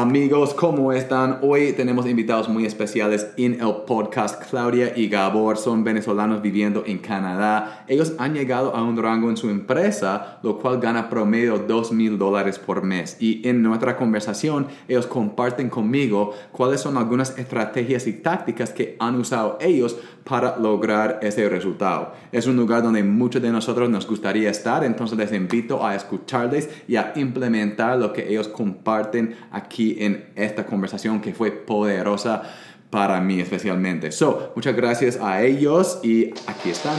Amigos, ¿cómo están? Hoy tenemos invitados muy especiales en el podcast. Claudia y Gabor son venezolanos viviendo en Canadá. Ellos han llegado a un rango en su empresa, lo cual gana promedio 2 mil dólares por mes. Y en nuestra conversación, ellos comparten conmigo cuáles son algunas estrategias y tácticas que han usado ellos para lograr ese resultado. Es un lugar donde muchos de nosotros nos gustaría estar, entonces les invito a escucharles y a implementar lo que ellos comparten aquí en esta conversación que fue poderosa para mí especialmente. So, muchas gracias a ellos y aquí están.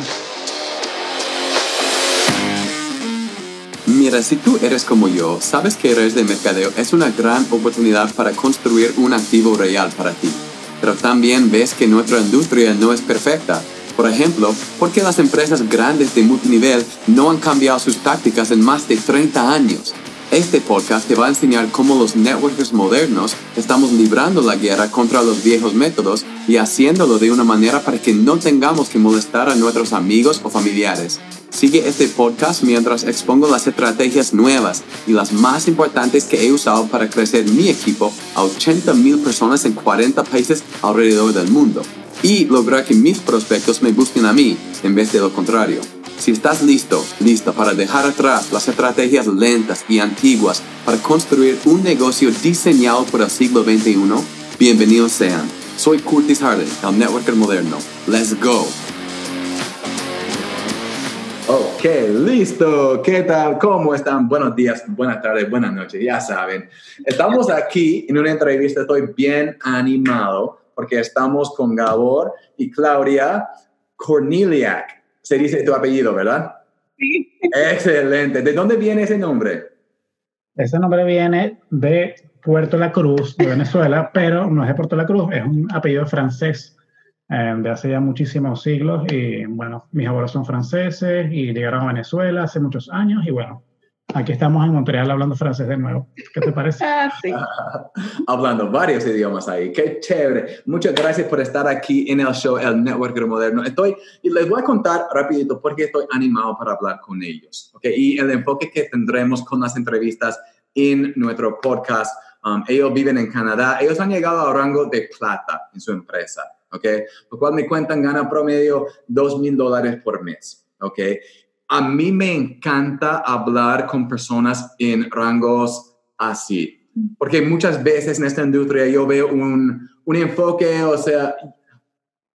Mira, si tú eres como yo, sabes que redes de mercadeo es una gran oportunidad para construir un activo real para ti pero también ves que nuestra industria no es perfecta. Por ejemplo, ¿por qué las empresas grandes de multinivel no han cambiado sus tácticas en más de 30 años? Este podcast te va a enseñar cómo los networkers modernos estamos librando la guerra contra los viejos métodos y haciéndolo de una manera para que no tengamos que molestar a nuestros amigos o familiares. Sigue este podcast mientras expongo las estrategias nuevas y las más importantes que he usado para crecer mi equipo a 80 mil personas en 40 países alrededor del mundo y lograr que mis prospectos me busquen a mí en vez de lo contrario. Si estás listo, lista para dejar atrás las estrategias lentas y antiguas para construir un negocio diseñado por el siglo XXI, bienvenidos sean. Soy Curtis Harden, el networker moderno. Let's go. Ok, listo. ¿Qué tal? ¿Cómo están? Buenos días, buenas tardes, buenas noches. Ya saben, estamos aquí en una entrevista. Estoy bien animado porque estamos con Gabor y Claudia Corneliak. Se dice tu apellido, ¿verdad? Sí. Excelente. ¿De dónde viene ese nombre? Ese nombre viene de Puerto La Cruz, de Venezuela, pero no es de Puerto La Cruz, es un apellido francés. Eh, de hace ya muchísimos siglos. Y bueno, mis abuelos son franceses y llegaron a Venezuela hace muchos años. Y bueno, aquí estamos en Montreal hablando francés de nuevo. ¿Qué te parece? Ah, sí. hablando varios idiomas ahí. Qué chévere. Muchas gracias por estar aquí en el show El Networker Moderno. Estoy, y les voy a contar rapidito por qué estoy animado para hablar con ellos. ¿okay? Y el enfoque que tendremos con las entrevistas en nuestro podcast. Um, ellos viven en Canadá. Ellos han llegado al rango de plata en su empresa. ¿ok? Lo cual me cuentan gana promedio 2 mil dólares por mes, ¿ok? A mí me encanta hablar con personas en rangos así, porque muchas veces en esta industria yo veo un, un enfoque, o sea,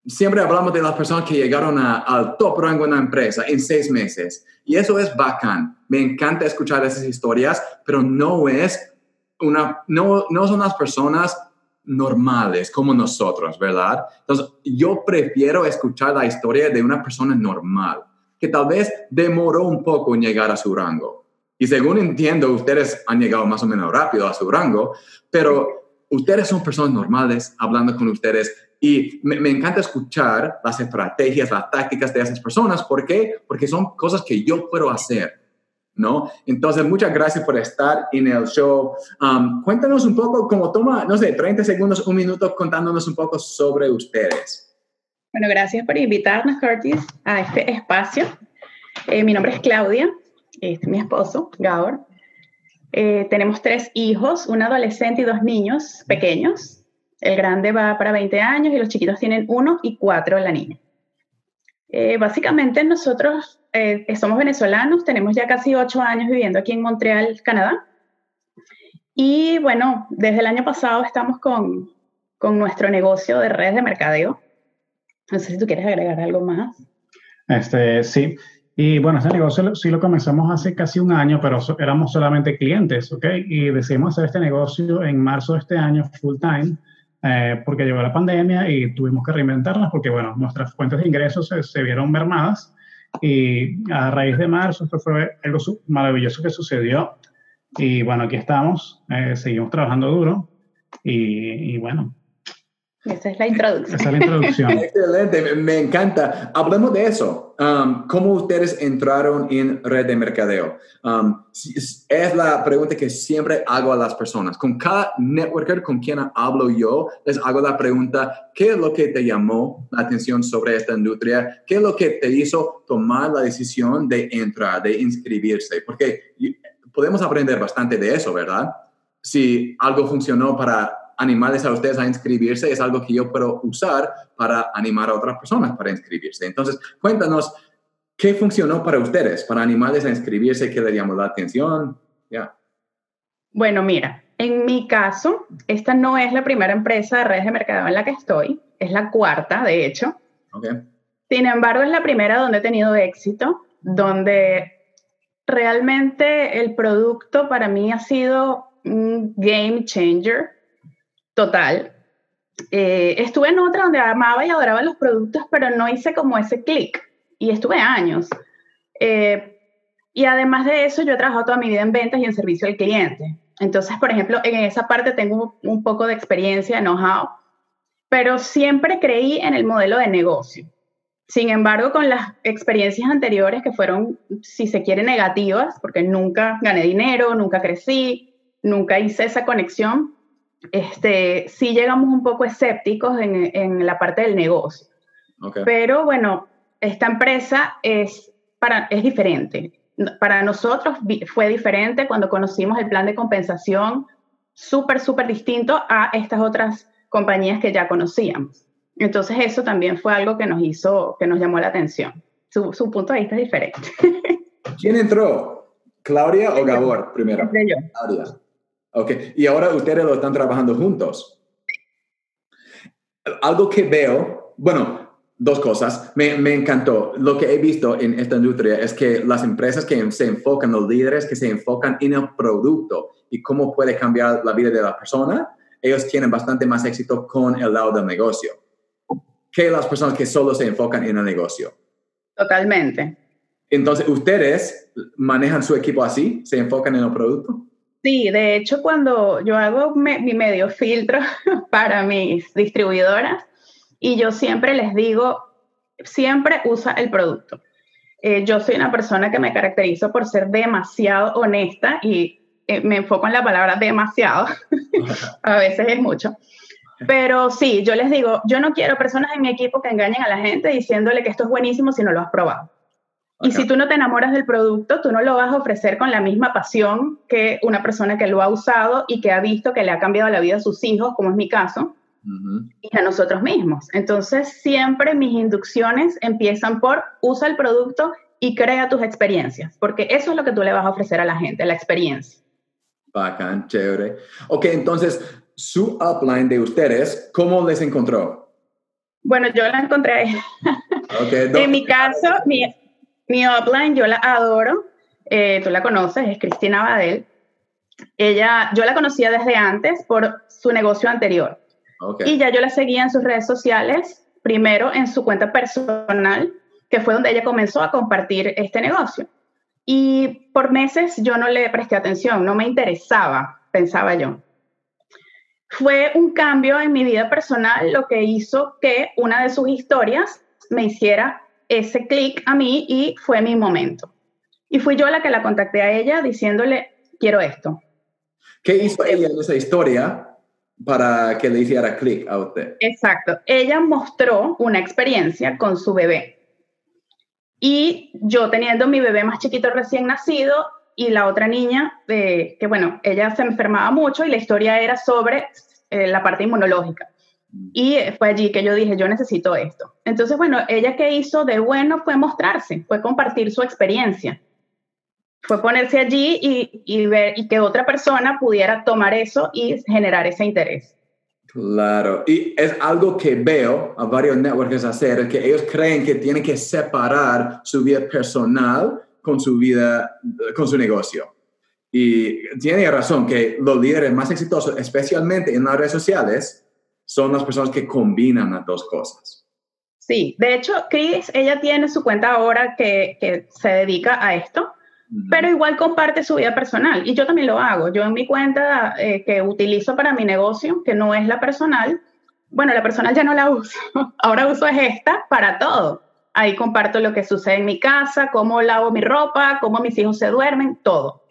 siempre hablamos de las personas que llegaron al top rango en la empresa en seis meses, y eso es bacán. Me encanta escuchar esas historias, pero no es una, no, no son las personas normales como nosotros, ¿verdad? Entonces, yo prefiero escuchar la historia de una persona normal, que tal vez demoró un poco en llegar a su rango. Y según entiendo, ustedes han llegado más o menos rápido a su rango, pero ustedes son personas normales hablando con ustedes y me, encanta escuchar las estrategias, las tácticas de esas personas. ¿Por qué? Porque son cosas que yo puedo hacer. ¿no? Entonces, muchas gracias por estar en el show. Um, cuéntanos un poco, como toma, no sé, 30 segundos, un minuto contándonos un poco sobre ustedes. Bueno, gracias por invitarnos, Curtis, a este espacio. Eh, mi nombre es Claudia, este es mi esposo, Gabor. Eh, tenemos tres hijos, un adolescente y dos niños pequeños. El grande va para 20 años y los chiquitos tienen uno y cuatro la niña. Eh, básicamente nosotros eh, somos venezolanos, tenemos ya casi ocho años viviendo aquí en Montreal, Canadá. Y bueno, desde el año pasado estamos con, con nuestro negocio de redes de mercadeo. No sé si tú quieres agregar algo más. Este, sí. Y bueno, este negocio sí lo comenzamos hace casi un año, pero éramos solamente clientes, ¿ok? Y decidimos hacer este negocio en marzo de este año full time eh, porque llegó la pandemia y tuvimos que reinventarnos porque, bueno, nuestras fuentes de ingresos se, vieron mermadas y a raíz de marzo esto fue algo maravilloso que sucedió y, bueno, aquí estamos, eh, seguimos trabajando duro y, y bueno, esa es la introducción. Esa es la introducción. Excelente, me encanta. Hablemos de eso. Um, ¿Cómo ustedes entraron en red de mercadeo? Um, es la pregunta que siempre hago a las personas. Con cada networker con quien hablo yo, les hago la pregunta, ¿qué es lo que te llamó la atención sobre esta industria? ¿Qué es lo que te hizo tomar la decisión de entrar, de inscribirse? Porque podemos aprender bastante de eso, ¿verdad? si algo funcionó para animarles a ustedes a inscribirse, es algo que yo puedo usar para animar a otras personas para inscribirse. Entonces, cuéntanos, ¿qué funcionó para ustedes, para animarles a inscribirse? ¿Qué le llamó la atención? Ya. Bueno, mira, en mi caso, esta no es la primera empresa de redes de mercado en la que estoy, es la cuarta, de hecho. Okay. Sin embargo, es la primera donde he tenido éxito, donde realmente el producto para mí ha sido un game changer total. Eh, estuve en otra donde amaba y adoraba los productos, pero no hice como ese clic. Y estuve años. Eh, y además de eso, yo he trabajado toda mi vida en ventas y en servicio al cliente. Entonces, por ejemplo, en esa parte tengo un poco de experiencia, know-how, pero siempre creí en el modelo de negocio. Sin embargo, con las experiencias anteriores que fueron, si se quiere, negativas, porque nunca gané dinero, nunca crecí, nunca hice esa conexión, este, sí llegamos un poco escépticos en, en la parte del negocio. Okay. Pero bueno, esta empresa es, para, es diferente. Para nosotros fue diferente cuando conocimos el plan de compensación, súper, súper distinto a estas otras compañías que ya conocíamos. Entonces eso también fue algo que nos hizo, que nos llamó la atención. Su, su punto de vista es diferente. ¿Quién entró? ¿Claudia o Gabor primero? Yo. Claudia. Ok, y ahora ustedes lo están trabajando juntos. Algo que veo, bueno, dos cosas. Me, me, encantó. Lo que he visto en esta industria es que las empresas que se enfocan, los líderes que se enfocan en el producto y cómo puede cambiar la vida de la persona, ellos tienen bastante más éxito con el lado del negocio que las personas que solo se enfocan en el negocio. Totalmente. Entonces, ¿ustedes manejan su equipo así? ¿Se enfocan en el producto? Sí, de hecho, cuando yo hago mi medio filtro para mis distribuidoras, y yo siempre les digo, siempre usa el producto. Eh, yo soy una persona que me caracterizo por ser demasiado honesta y eh, me enfoco en la palabra demasiado. a veces es mucho. Pero sí, yo les digo, yo no quiero personas en mi equipo que engañen a la gente diciéndole que esto es buenísimo si no lo has probado. Okay. Y si tú no te enamoras del producto, tú no lo vas a ofrecer con la misma pasión que una persona que lo ha usado y que ha visto que le ha cambiado la vida a sus hijos, como es mi caso, uh -huh. y a nosotros mismos. Entonces, siempre mis inducciones empiezan por usa el producto y crea tus experiencias, porque eso es lo que tú le vas a ofrecer a la gente, la experiencia. Bacán, chévere. Ok, entonces, su upline de ustedes, ¿cómo les encontró? Bueno, yo la encontré. Okay, en mi caso, mi, mi upline, yo la adoro. Eh, tú la conoces, es Cristina Badel. Ella, yo la conocía desde antes por su negocio anterior. Okay. Y ya yo la seguía en sus redes sociales, primero en su cuenta personal, que fue donde ella comenzó a compartir este negocio. Y por meses yo no le presté atención, no me interesaba, pensaba yo fue un cambio en mi vida personal lo que hizo que una de sus historias me hiciera ese clic a mí y fue mi momento. Y fui yo la que la contacté a ella diciéndole, quiero esto. ¿Qué hizo ella en esa historia para que le hiciera clic a usted? Exacto. Ella mostró una experiencia con su bebé. Y yo teniendo mi bebé más chiquito recién nacido, y la otra niña, eh, que bueno, ella se enfermaba mucho y la historia era sobre eh, la parte inmunológica. Y fue allí que yo dije, yo necesito esto. Entonces, bueno, ella que hizo de bueno fue mostrarse, fue compartir su experiencia. Fue ponerse allí y, y ver y que otra persona pudiera tomar eso y generar ese interés. Claro, y es algo que veo a varios networkers hacer, que ellos creen que tienen que separar su vida personal con su vida, con su negocio. Y tiene razón que los líderes más exitosos, especialmente en las redes sociales, son las personas que combinan las dos cosas. Sí, de hecho, Chris, ella tiene su cuenta ahora que, que se dedica a esto, uh -huh. pero igual comparte su vida personal. Y yo también lo hago. Yo en mi cuenta eh, que utilizo para mi negocio, que no es la personal, bueno, la personal ya no la uso. Ahora uso es esta para todo. Ahí comparto lo que sucede en mi casa, cómo lavo mi ropa, cómo mis hijos se duermen, todo.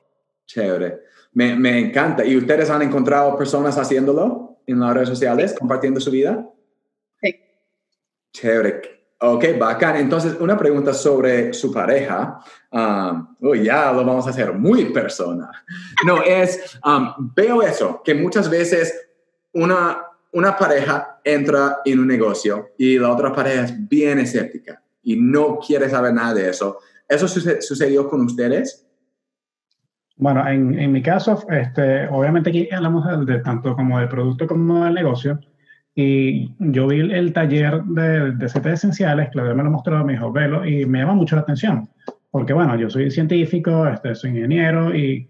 Chévere. Me, me, encanta. ¿Y ustedes han encontrado personas haciéndolo en las redes sociales, compartiendo su vida? Sí. Chévere. Ok, bacán. Entonces, una pregunta sobre su pareja. Um, ya lo vamos a hacer muy persona. No, es, um, veo eso, que muchas veces una, una pareja entra en un negocio y la otra pareja es bien escéptica y no quiere saber nada de eso. ¿Eso sucedió con ustedes? Bueno, en, en mi caso, este, obviamente aquí hablamos de, tanto como del producto como del negocio. Y yo vi el, taller de, de CT esenciales, Claudia me lo mostró, me dijo, velo, y me llama mucho la atención. Porque, bueno, yo soy científico, este, soy ingeniero, y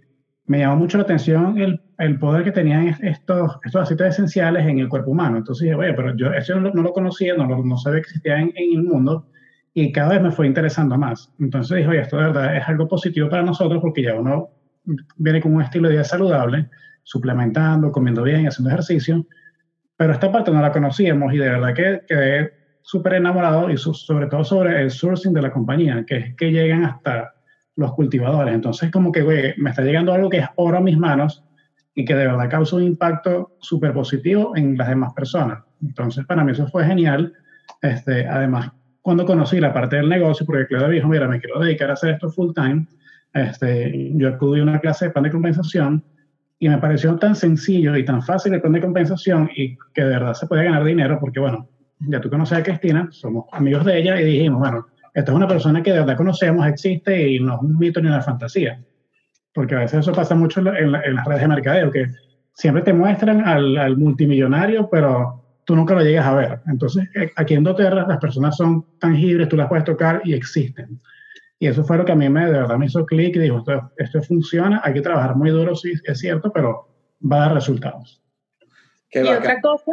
me llamó mucho la atención el, el poder que tenían estos, estos aceites esenciales en el cuerpo humano. Entonces dije, oye, pero yo eso no, lo conocía, no, no sabía que existía en, en, el mundo, y cada vez me fue interesando más. Entonces dije, oye, esto de verdad es algo positivo para nosotros, porque ya uno viene con un estilo de vida saludable, suplementando, comiendo bien, haciendo ejercicio, pero esta parte no la conocíamos y de verdad que quedé súper enamorado y sobre todo sobre el sourcing de la compañía, que es que llegan hasta los cultivadores. Entonces, como que, güey, me está llegando algo que es oro a mis manos y que de verdad causa un impacto súper positivo en las demás personas. Entonces, para mí eso fue genial. Este, además, cuando conocí la parte del negocio, porque Claudia dijo, mira, me quiero dedicar a hacer esto full time, este, yo acudí a una clase de plan de compensación y me pareció tan sencillo y tan fácil el plan de compensación y que de verdad se puede ganar dinero porque, bueno, ya tú conoces a Cristina, somos amigos de ella y dijimos, bueno, esta es una persona que de verdad conocemos, existe y no es un mito ni una fantasía. Porque a veces eso pasa mucho en, las redes de mercadeo, que siempre te muestran al, al, multimillonario, pero tú nunca lo llegas a ver. Entonces, eh, aquí en doTERRA las personas son tangibles, tú las puedes tocar y existen. Y eso fue lo que a mí me, de verdad me hizo clic y dijo, esto, esto funciona, hay que trabajar muy duro, sí, es cierto, pero va a dar resultados. y otra cosa,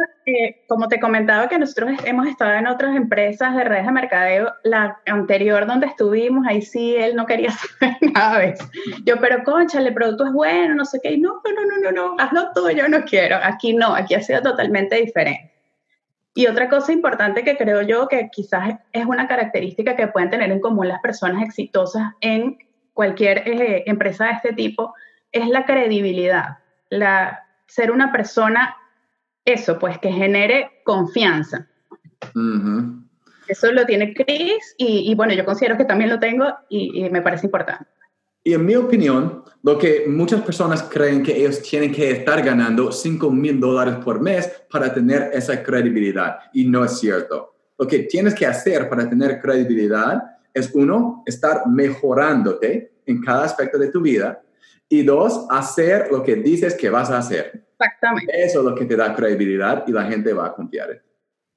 como te comentaba que nosotros hemos estado en otras empresas de redes de mercadeo, la anterior donde estuvimos, ahí sí él no quería saber nada de eso. Yo, pero concha, el producto es bueno, no sé qué, y no, no, no, no, no, hazlo tú, yo no quiero. Aquí no, aquí ha sido totalmente diferente. Y otra cosa importante que creo yo que quizás es una característica que pueden tener en común las personas exitosas en cualquier eh, empresa de este tipo es la credibilidad, la, ser una persona, eso, pues que genere confianza. Eso lo tiene Chris y, bueno, yo considero que también lo tengo y me parece importante. Y en mi opinión, lo que muchas personas creen que ellos tienen que estar ganando 5 mil dólares por mes para tener esa credibilidad. Y no es cierto. Lo que tienes que hacer para tener credibilidad es, uno, estar mejorándote en cada aspecto de tu vida. Y dos, hacer lo que dices que vas a hacer. Exactamente. Eso es lo que te da credibilidad y la gente va a confiar.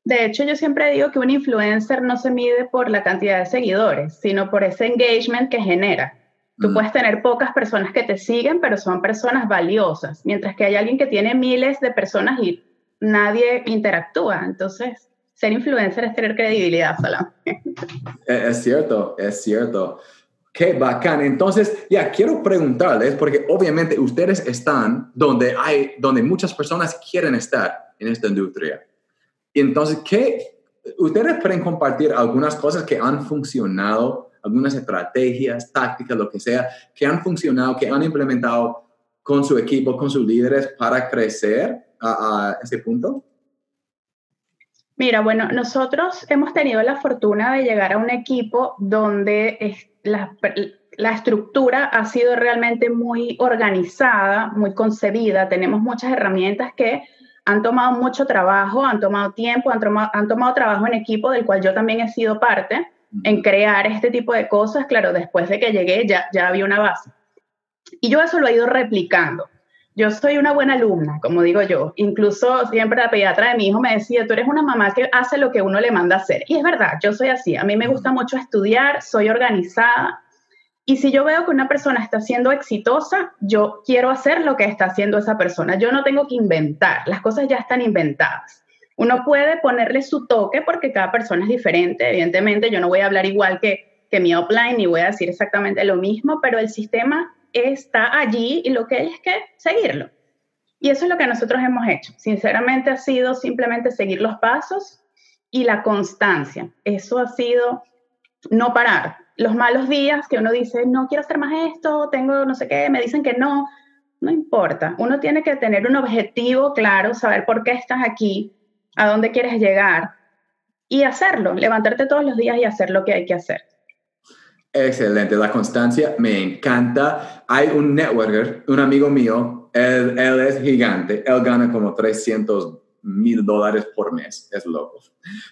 De hecho, yo siempre digo que un influencer no se mide por la cantidad de seguidores, sino por ese engagement que genera. Tú mm. puedes tener pocas personas que te siguen, pero son personas valiosas, mientras que hay alguien que tiene miles de personas y nadie interactúa. Entonces, ser influencer es tener credibilidad solamente. Es cierto, es cierto. Qué bacán. Entonces, ya quiero preguntarles, porque obviamente ustedes están donde hay, donde muchas personas quieren estar en esta industria. Entonces, ¿qué? Ustedes pueden compartir algunas cosas que han funcionado algunas estrategias, tácticas, lo que sea, que han funcionado, que han implementado con su equipo, con sus líderes para crecer a, ese punto? Mira, bueno, nosotros hemos tenido la fortuna de llegar a un equipo donde la, la, estructura ha sido realmente muy organizada, muy concebida. Tenemos muchas herramientas que han tomado mucho trabajo, han tomado tiempo, han tomado, han tomado trabajo en equipo del cual yo también he sido parte en crear este tipo de cosas, claro, después de que llegué ya, ya había una base. Y yo eso lo he ido replicando. Yo soy una buena alumna, como digo yo. Incluso siempre la pediatra de mi hijo me decía, tú eres una mamá que hace lo que uno le manda hacer. Y es verdad, yo soy así. A mí me gusta mucho estudiar, soy organizada. Y si yo veo que una persona está siendo exitosa, yo quiero hacer lo que está haciendo esa persona. Yo no tengo que inventar, las cosas ya están inventadas. Uno puede ponerle su toque porque cada persona es diferente. Evidentemente, yo no voy a hablar igual que, que mi offline ni voy a decir exactamente lo mismo, pero el sistema está allí y lo que hay es que seguirlo. Y eso es lo que nosotros hemos hecho. Sinceramente ha sido simplemente seguir los pasos y la constancia. Eso ha sido no parar. Los malos días que uno dice, no quiero hacer más esto, tengo no sé qué, me dicen que no, no importa. Uno tiene que tener un objetivo claro, saber por qué estás aquí, a dónde quieres llegar y hacerlo, levantarte todos los días y hacer lo que hay que hacer. Excelente, la constancia me encanta. Hay un networker, un amigo mío, él, él es gigante, él gana como 300 mil dólares por mes, es loco.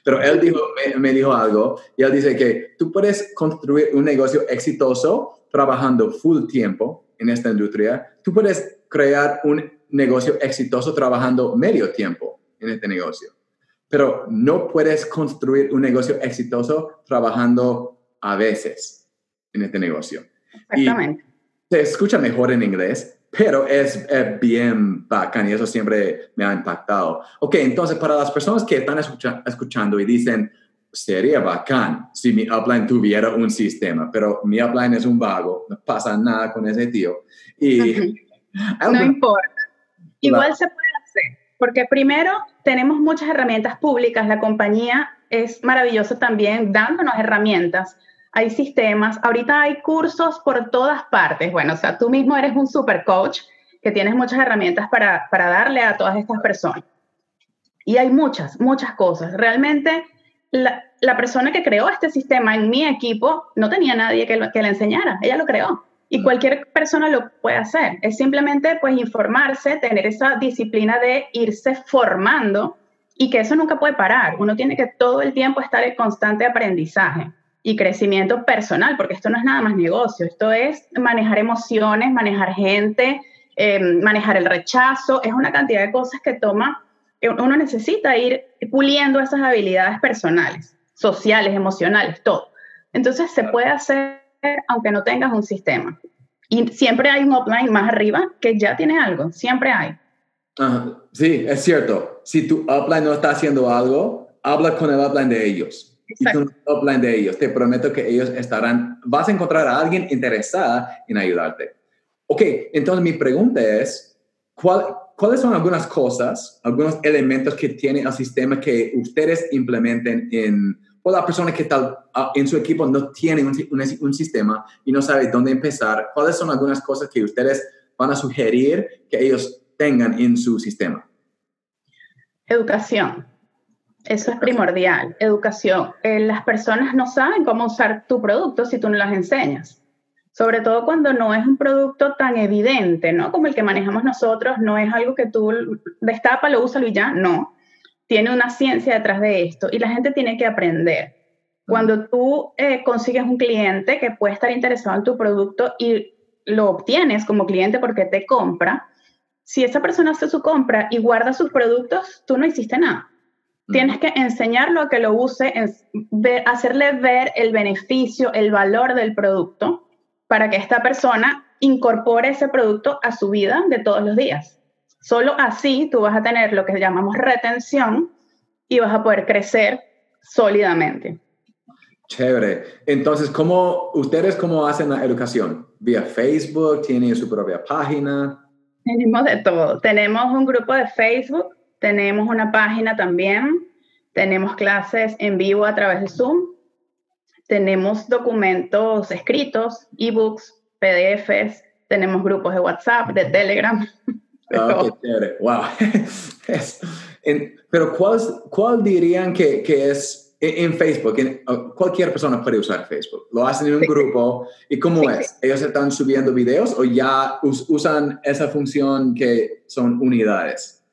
Pero él dijo, me, me, dijo algo y él dice que tú puedes construir un negocio exitoso trabajando full tiempo en esta industria, tú puedes crear un negocio exitoso trabajando medio tiempo en este negocio, pero no puedes construir un negocio exitoso trabajando a veces en este negocio. Exactamente. Y se escucha mejor en inglés, pero es, bien bacán y eso siempre me ha impactado. Ok, entonces para las personas que están escuchando y dicen, sería bacán si mi upline tuviera un sistema, pero mi upline es un vago, no pasa nada con ese tío. Y, no importa. Igual se puede hacer, porque primero tenemos muchas herramientas públicas, la compañía es maravillosa también dándonos herramientas hay sistemas, ahorita hay cursos por todas partes. Bueno, o sea, tú mismo eres un super coach que tienes muchas herramientas para, para darle a todas estas personas. Y hay muchas, muchas cosas. Realmente, la, la, persona que creó este sistema en mi equipo no tenía nadie que, que le enseñara, ella lo creó. Y cualquier persona lo puede hacer. Es simplemente, pues, informarse, tener esa disciplina de irse formando y que eso nunca puede parar. Uno tiene que todo el tiempo estar en constante aprendizaje y crecimiento personal, porque esto no es nada más negocio, esto es manejar emociones, manejar gente, em, manejar el rechazo, es una cantidad de cosas que toma, uno necesita ir puliendo esas habilidades personales, sociales, emocionales, todo. Entonces se puede hacer aunque no tengas un sistema. Y siempre hay un upline más arriba que ya tiene algo, siempre hay. sí, es cierto. Si tu upline no está haciendo algo, habla con el upline de ellos y tú upline de ellos. Te prometo que ellos estarán, vas a encontrar a alguien interesada en ayudarte. Ok, entonces mi pregunta es, ¿cuál, ¿cuáles son algunas cosas, algunos elementos que tiene el sistema que ustedes implementen en, o la persona que tal ah, en su equipo no tiene un, un, sistema y no sabe dónde empezar? ¿Cuáles son algunas cosas que ustedes van a sugerir que ellos tengan en su sistema? Educación. Eso es primordial, educación. Eh, las personas no saben cómo usar tu producto si tú no las enseñas. Sobre todo cuando no es un producto tan evidente, ¿no? Como el que manejamos nosotros, no es algo que tú destapa, lo usa y ya, no. Tiene una ciencia detrás de esto y la gente tiene que aprender. Cuando tú eh, consigues un cliente que puede estar interesado en tu producto y lo obtienes como cliente porque te compra, si esa persona hace su compra y guarda sus productos, tú no hiciste nada Tienes que enseñarlo a que lo use, hacerle ver el beneficio, el valor del producto, para que esta persona incorpore ese producto a su vida de todos los días. Solo así tú vas a tener lo que llamamos retención y vas a poder crecer sólidamente. Chévere. Entonces, ¿cómo, ¿ustedes cómo hacen la educación? ¿Vía Facebook? ¿Tienen su propia página? Tenemos de todo. Tenemos un grupo de Facebook tenemos una página también, tenemos clases en vivo a través de Zoom, tenemos documentos escritos, ebooks, PDFs, tenemos grupos de WhatsApp, de Telegram. Ah, wow. pero ¿cuál, ¿cuál dirían que, que es en Facebook? Oh, cualquier persona puede usar Facebook. Lo hacen en un grupo. ¿Y cómo es? ¿Ellos están subiendo videos o ya usan esa función que son unidades?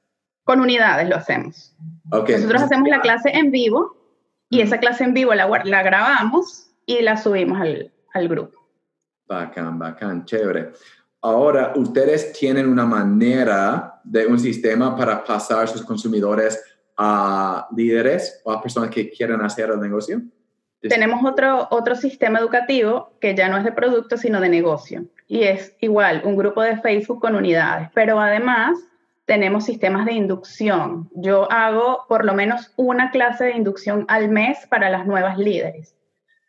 Con unidades lo hacemos. Nosotros hacemos la clase en vivo y esa clase en vivo la, la grabamos y la subimos al, al grupo. Bacán, bacán, chévere. Ahora, ¿ustedes tienen una manera de un sistema para pasar sus consumidores a líderes o a personas que quieren hacer el negocio? Tenemos otro, otro sistema educativo que ya no es de producto, sino de negocio. Y es igual, un grupo de Facebook con unidades. Pero además, tenemos sistemas de inducción. Yo hago por lo menos una clase de inducción al mes para las nuevas líderes,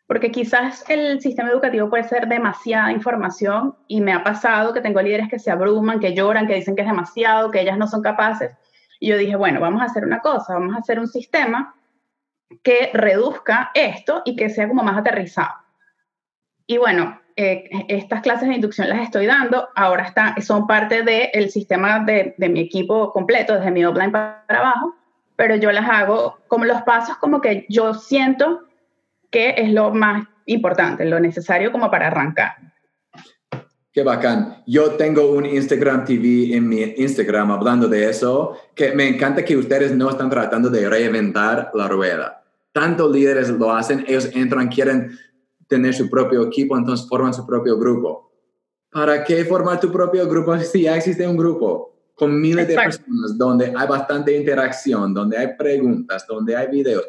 porque quizás el sistema educativo puede ser demasiada información y me ha pasado que tengo líderes que se abruman, que lloran, que dicen que es demasiado, que ellas no son capaces. Y yo dije, bueno, vamos a hacer una cosa, vamos a hacer un sistema que reduzca esto y que sea como más aterrizado. Y bueno, eh, estas clases de inducción las estoy dando, ahora está, son parte del sistema de, de, mi equipo completo, desde mi offline para abajo, pero yo las hago como los pasos como que yo siento que es lo más importante, lo necesario como para arrancar. Qué bacán. Yo tengo un Instagram TV en mi Instagram hablando de eso, que me encanta que ustedes no están tratando de reinventar la rueda. Tantos líderes lo hacen, ellos entran, quieren tener su propio equipo, entonces forman su propio grupo. ¿Para qué formar tu propio grupo si ya existe un grupo con miles de personas donde hay bastante interacción, donde hay preguntas, donde hay videos?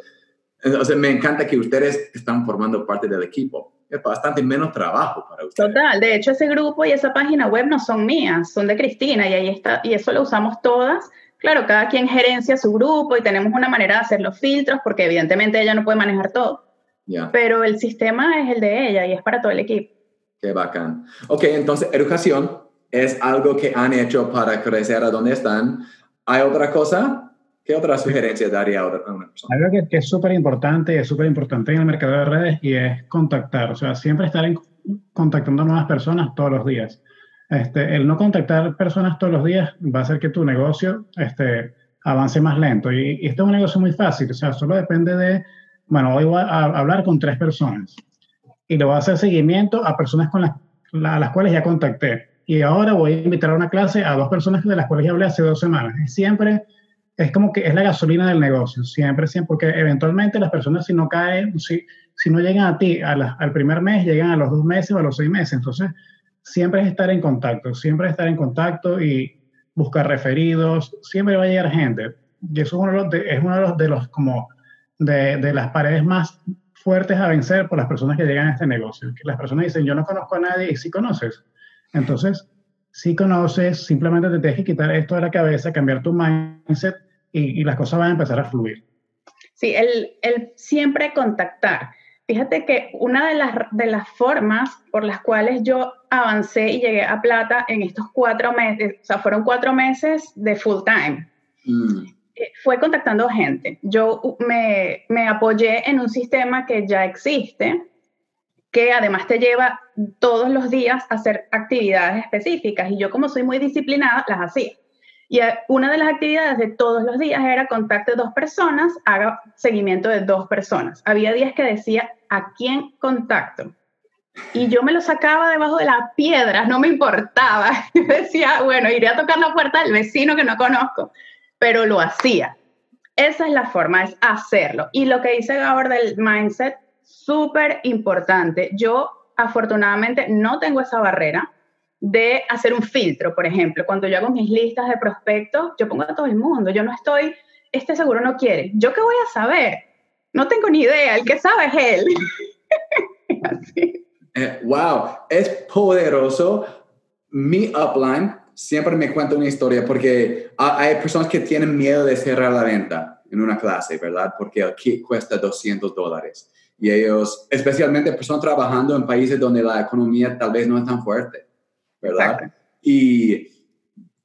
Entonces me encanta que ustedes están formando parte del equipo. Es bastante menos trabajo para ustedes. Total, de hecho ese grupo y esa página web no son mías, son de Cristina y ahí está, y eso lo usamos todas. Claro, cada quien gerencia su grupo y tenemos una manera de hacer los filtros porque evidentemente ella no puede manejar todo. Pero el sistema es el de ella y es para todo el equipo. Qué bacán. Ok, entonces educación es algo que han hecho para crecer a donde están. ¿Hay otra cosa? ¿Qué otra sugerencia daría a una persona? Algo que, que es súper importante y es súper importante en el mercado de redes y es contactar. O sea, siempre estar en, contactando nuevas personas todos los días. Este, el no contactar personas todos los días va a hacer que tu negocio este, avance más lento. Y, y esto es un negocio muy fácil. O sea, solo depende de bueno, hoy voy a hablar con tres personas y le voy a hacer seguimiento a personas con las, las cuales ya contacté. Y ahora voy a invitar a una clase a dos personas de las cuales ya hablé hace dos semanas. siempre es como que es la gasolina del negocio, siempre, siempre, porque eventualmente las personas si no caen, si, si no llegan a ti al primer mes, llegan a los dos meses o a los seis meses. Entonces, siempre es estar en contacto, siempre es estar en contacto y buscar referidos, siempre va a llegar gente. Y eso es uno de los, es uno de los, de los como de, de, las paredes más fuertes a vencer por las personas que llegan a este negocio. Que las personas dicen, yo no conozco a nadie y sí conoces. Entonces, si conoces, simplemente te tienes que quitar esto de la cabeza, cambiar tu mindset y, y las cosas van a empezar a fluir. Sí, el, el, siempre contactar. Fíjate que una de las, de las formas por las cuales yo avancé y llegué a plata en estos cuatro meses, o sea, fueron cuatro meses de full time. Mm. Eh, fue contactando gente. Yo me, me apoyé en un sistema que ya existe, que además te lleva todos los días a hacer actividades específicas. Y yo como soy muy disciplinada, las hacía. Y eh, una de las actividades de todos los días era contacto de dos personas, haga seguimiento de dos personas. Había días que decía, ¿a quién contacto? Y yo me lo sacaba debajo de las piedras, no me importaba. Yo decía, bueno, iré a tocar la puerta del vecino que no conozco pero lo hacía. Esa es la forma, es hacerlo. Y lo que dice Gabor del mindset, súper importante. Yo afortunadamente no tengo esa barrera de hacer un filtro, por ejemplo. Cuando yo hago mis listas de prospectos, yo pongo a todo el mundo. Yo no estoy, este seguro no quiere. ¿Yo qué voy a saber? No tengo ni idea. El que sabe es él. Eh, wow, es poderoso. Mi upline siempre me cuenta una historia porque hay personas que tienen miedo de cerrar la venta en una clase, ¿verdad? Porque el kit cuesta 200 dólares. Y ellos, especialmente personas trabajando en países donde la economía tal vez no es tan fuerte, ¿verdad? Y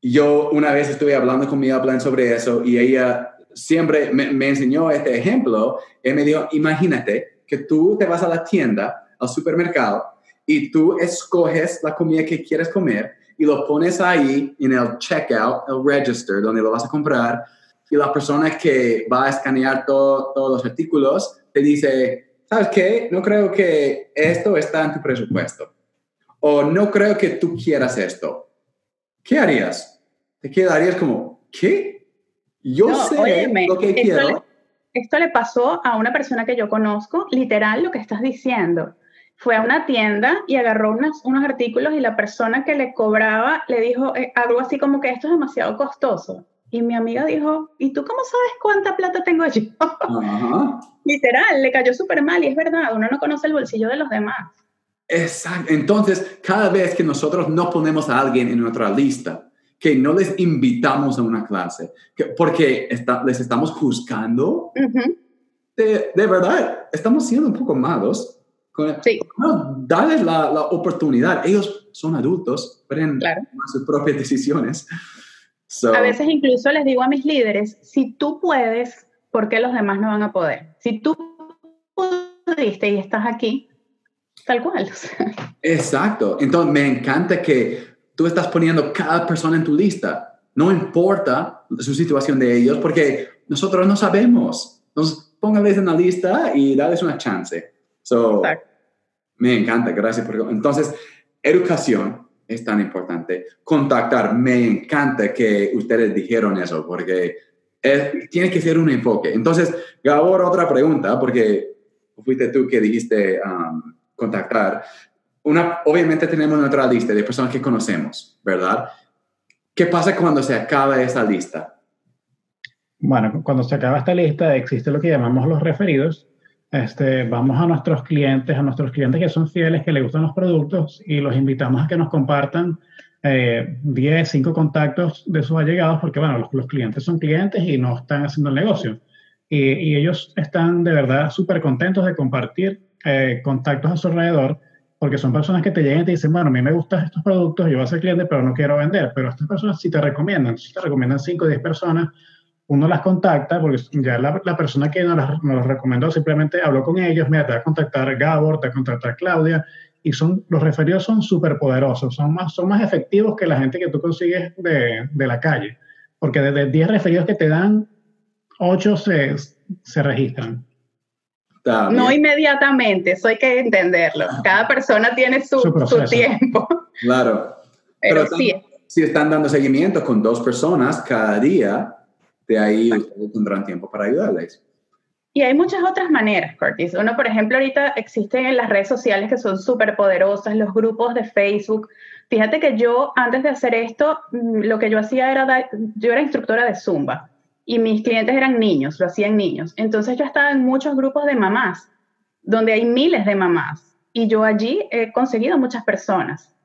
yo una vez estuve hablando con mi plan sobre eso y ella siempre me, me enseñó este ejemplo. Y me dijo, imagínate que tú te vas a la tienda, al supermercado, y tú escoges la comida que quieres comer y lo pones ahí en el checkout, el register, donde lo vas a comprar, y la persona que va a escanear todos los artículos te dice, ¿sabes qué? No creo que esto está en tu presupuesto. O no creo que tú quieras esto. ¿Qué harías? Te quedarías como, ¿qué? Yo sé lo que quiero. esto le pasó a una persona que yo conozco, literal lo que estás diciendo fue a una tienda y agarró unos, unos artículos y la persona que le cobraba le dijo eh, algo así como que esto es demasiado costoso. Y mi amiga dijo, ¿y tú cómo sabes cuánta plata tengo yo? Literal, le cayó súper mal y es verdad, uno no conoce el bolsillo de los demás. Exacto. Entonces, cada vez que nosotros no ponemos a alguien en nuestra lista, que no les invitamos a una clase, que, porque les estamos juzgando, de, de, verdad, estamos siendo un poco malos sí. No, dale la, la, oportunidad. Ellos son adultos, pueden tomar sus propias decisiones. A veces incluso les digo a mis líderes, si tú puedes, ¿por qué los demás no van a poder? Si tú pudiste y estás aquí, tal cual. Exacto. Entonces me encanta que tú estás poniendo cada persona en tu lista. No importa su situación de ellos porque nosotros no sabemos. Entonces, pónganles en la lista y dales una chance. So, me encanta, gracias por... Entonces, educación es tan importante. Contactar, me encanta que ustedes dijeron eso porque tiene que ser un enfoque. Entonces, Gabor, otra pregunta, porque fuiste tú que dijiste um, contactar. Una, obviamente tenemos nuestra lista de personas que conocemos, ¿verdad? ¿Qué pasa cuando se acaba esa lista? Bueno, cuando se acaba esta lista existe lo que llamamos los referidos. Este, vamos a nuestros clientes, a nuestros clientes que son fieles, que les gustan los productos y los invitamos a que nos compartan eh, 10, 5 contactos de sus allegados, porque bueno, los, clientes son clientes y no están haciendo el negocio. Y ellos están de verdad súper contentos de compartir eh, contactos a su alrededor, porque son personas que te llegan y te dicen, bueno, a mí me gustan estos productos, yo voy a ser cliente, pero no quiero vender. Pero estas personas sí te recomiendan, si te recomiendan 5 o 10 personas, uno las contacta, porque ya la, la persona que nos, las, nos recomendó simplemente habló con ellos, mira, te va a contactar Gabor, te va a contactar Claudia, y son, los referidos son súper poderosos, son más, son más efectivos que la gente que tú consigues de, de la calle, porque desde 10 referidos que te dan, 8 se, se registran. No inmediatamente, eso hay que entenderlo. Cada persona tiene su, su, tiempo. Claro. Pero, sí. si están dando seguimiento con dos personas cada día, de ahí ustedes tendrán tiempo para ayudarles. Y hay muchas otras maneras, Curtis. Uno, por ejemplo, ahorita existen en las redes sociales que son súper poderosas, los grupos de Facebook. Fíjate que yo, antes de hacer esto, mm, lo que yo hacía era, yo era instructora de Zumba y mis clientes eran niños, lo hacían niños. Entonces yo estaba en muchos grupos de mamás, donde hay miles de mamás. Y yo allí he conseguido muchas personas.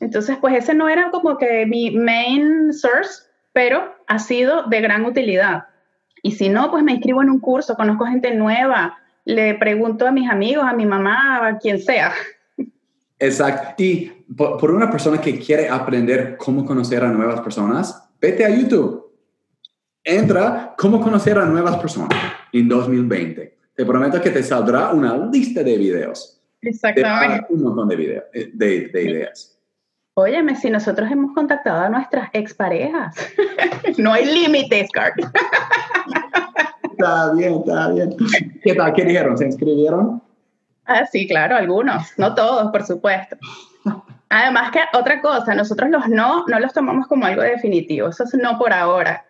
Entonces, pues ese no era como que mi main source, pero ha sido de gran utilidad. Y si no, pues me inscribo en un curso, conozco gente nueva, le pregunto a mis amigos, a mi mamá, a quien sea. Exacto. Y por, una persona que quiere aprender cómo conocer a nuevas personas, vete a YouTube. Entra cómo conocer a nuevas personas en 2020. Te prometo que te saldrá una lista de videos. Exactamente. un montón de, videos, eh, de, de ideas. Óyeme, si nosotros hemos contactado a nuestras exparejas, no hay límites, Carly. está bien, está bien. ¿Qué tal? ¿Qué dijeron? ¿Se inscribieron? Ah, sí, claro, algunos, no todos, por supuesto. Además que otra cosa, nosotros los no no los tomamos como algo definitivo, eso es no por ahora.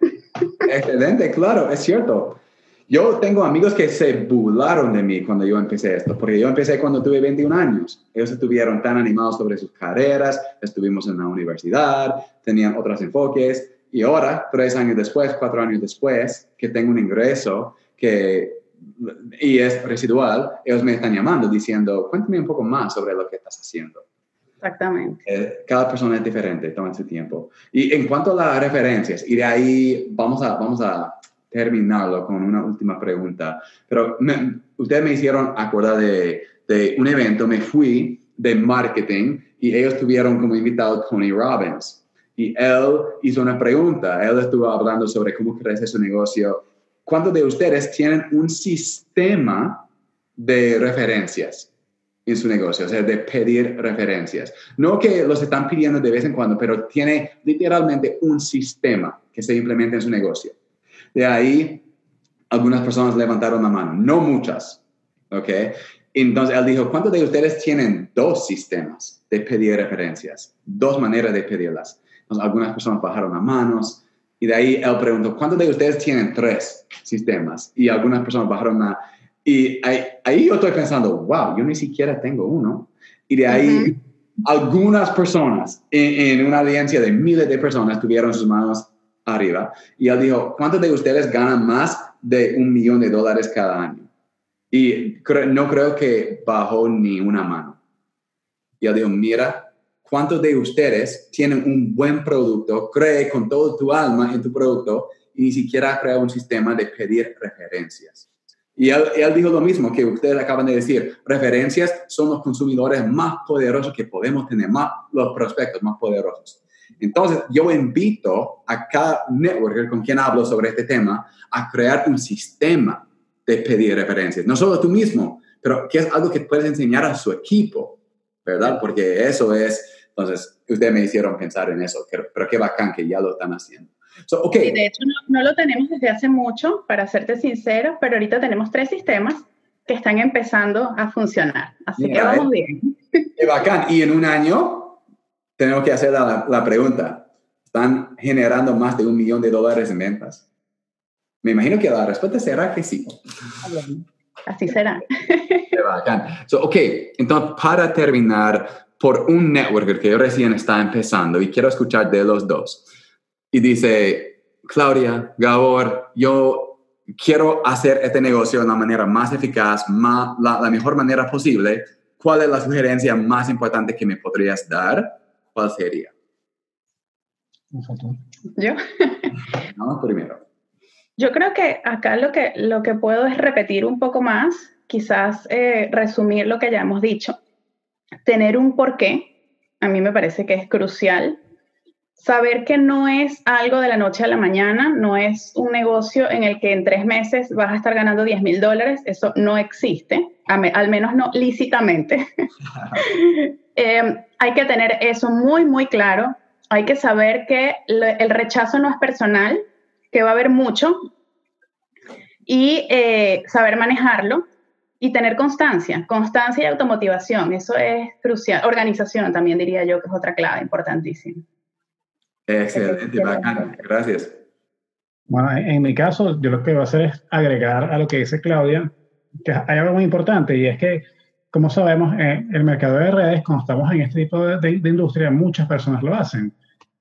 Excelente, claro, es cierto. Yo tengo amigos que se burlaron de mí cuando yo empecé esto, porque yo empecé cuando tuve 21 años. Ellos estuvieron tan animados sobre sus carreras, estuvimos en la universidad, tenían otros enfoques, y ahora, tres años después, cuatro años después, que tengo un ingreso que, y es residual, ellos me están llamando diciendo, cuéntame un poco más sobre lo que estás haciendo. Exactamente. Eh, cada persona es diferente, toma su tiempo. Y en cuanto a las referencias, y de ahí vamos a, vamos a terminarlo con una última pregunta. Pero ustedes me hicieron acordar de, de, un evento, me fui de marketing y ellos tuvieron como invitado Tony Robbins. Y él hizo una pregunta, él estuvo hablando sobre cómo crece su negocio. ¿Cuántos de ustedes tienen un sistema de referencias en su negocio? O sea, de pedir referencias. No que los están pidiendo de vez en cuando, pero tiene literalmente un sistema que se implementa en su negocio. De ahí, algunas personas levantaron la mano, no muchas, ¿ok? Entonces él dijo, ¿cuántos de ustedes tienen dos sistemas de pedir referencias? Dos maneras de pedirlas. Entonces, algunas personas bajaron las manos y de ahí él preguntó, ¿cuántos de ustedes tienen tres sistemas? Y algunas personas bajaron la... Y ahí, yo estoy pensando, wow, yo ni siquiera tengo uno. Y de ahí algunas personas en, en, una audiencia de miles de personas tuvieron sus manos arriba. Y él dijo, ¿cuántos de ustedes ganan más de un millón de dólares cada año? Y no creo que bajó ni una mano. Y él dijo, mira, ¿cuántos de ustedes tienen un buen producto, cree con todo tu alma en tu producto y ni siquiera crea un sistema de pedir referencias? Y él, dijo lo mismo que ustedes acaban de decir, referencias son los consumidores más poderosos que podemos tener, más los prospectos más poderosos. Entonces, yo invito a cada networker con quien hablo sobre este tema a crear un sistema de pedir referencias. No solo tú mismo, pero que es algo que puedes enseñar a su equipo, ¿verdad? Porque eso es Entonces, ustedes me hicieron pensar en eso, pero qué bacán que ya lo están haciendo. So, okay. de hecho, no, lo tenemos desde hace mucho, para serte sincero, pero ahorita tenemos tres sistemas que están empezando a funcionar. Así que vamos eh. bien. Qué bacán. Y en un año tenemos que hacer la, la pregunta. ¿Están generando más de un millón de dólares en ventas? Me imagino que la respuesta será que sí. Así será. Qué bacán. So, ok, entonces para terminar, por un networker que yo recién está empezando y quiero escuchar de los dos. Y dice, Claudia, Gabor, yo quiero hacer este negocio de una manera más eficaz, más, la, la mejor manera posible. ¿Cuál es la sugerencia más importante que me podrías dar? ¿Cuál sería? ¿Yo? no, primero. Yo creo que acá lo que, lo que puedo es repetir un poco más, quizás eh, resumir lo que ya hemos dicho. Tener un porqué, a mí me parece que es crucial. Saber que no es algo de la noche a la mañana, no es un negocio en el que en tres meses vas a estar ganando 10 mil dólares, eso no existe, al menos no lícitamente. Eh, hay que tener eso muy, muy claro. Hay que saber que el rechazo no es personal, que va a haber mucho, y eh, saber manejarlo y tener constancia, constancia y automotivación, eso es crucial. Organización también diría yo que es otra clave importantísima. Excelente, bacán, gracias. Bueno, en mi caso, yo lo que voy a hacer es agregar a lo que dice Claudia, que hay algo muy importante y es que, como sabemos, en el mercado de redes, cuando estamos en este tipo de, de, de industria, muchas personas lo hacen.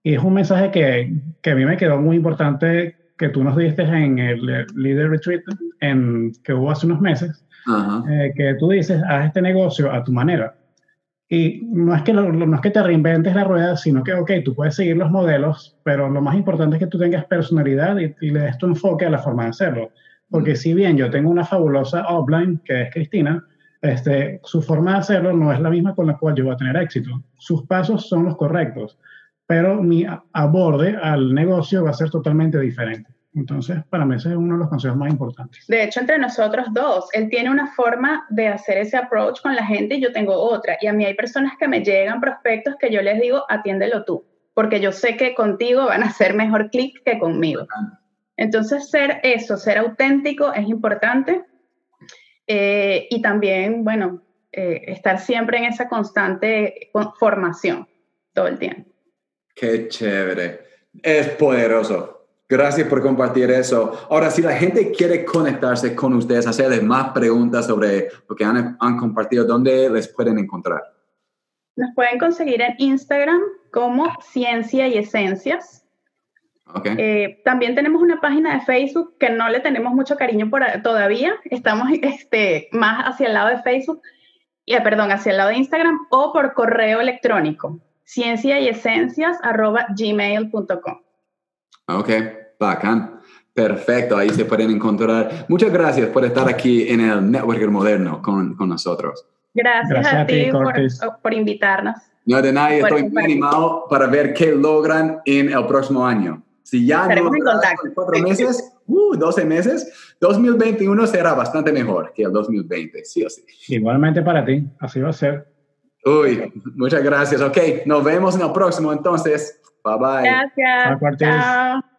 Y es un mensaje que, que a mí me quedó muy importante que tú nos diste en el Leader Retreat en, que hubo hace unos meses, eh, que tú dices, haz este negocio a tu manera. Y no es, que no es que te reinventes la rueda, sino que, ok, tú puedes seguir los modelos, pero lo más importante es que tú tengas personalidad y, le des tu enfoque a la forma de hacerlo. Porque si bien yo tengo una fabulosa offline, que es Cristina, este, su forma de hacerlo no es la misma con la cual yo voy a tener éxito. Sus pasos son los correctos pero mi aborde al negocio va a ser totalmente diferente. Entonces, para mí ese es uno de los consejos más importantes. De hecho, entre nosotros dos, él tiene una forma de hacer ese approach con la gente y yo tengo otra. Y a mí hay personas que me llegan, prospectos, que yo les digo, atiéndelo tú, porque yo sé que contigo van a hacer mejor clic que conmigo. Entonces, ser eso, ser auténtico es importante. Eh, y también, bueno, eh, estar siempre en esa constante formación todo el tiempo. Qué chévere. Es poderoso. Gracias por compartir eso. Ahora, si la gente quiere conectarse con ustedes, hacerles más preguntas sobre lo que han, compartido, ¿dónde les pueden encontrar? Nos pueden conseguir en Instagram como Ciencia y Esencias. Okay. Eh, también tenemos una página de Facebook que no le tenemos mucho cariño por, todavía. Estamos este, más hacia el lado de Facebook, y, perdón, hacia el lado de Instagram o por correo electrónico ciencia y esencias arroba gmail.com. Ok, bacán. Perfecto, ahí se pueden encontrar. Muchas gracias por estar aquí en el Networker Moderno con, con nosotros. Gracias, a, ti, por, por, invitarnos. No, de nadie, estoy muy animado para ver qué logran en el próximo año. Si ya no en cuatro meses, uh, 12 meses, 2021 será bastante mejor que el 2020, sí o sí. Igualmente para ti, así va a ser. Uy, muchas gracias. Ok, nos vemos en el próximo entonces. Bye bye. Gracias. Chao.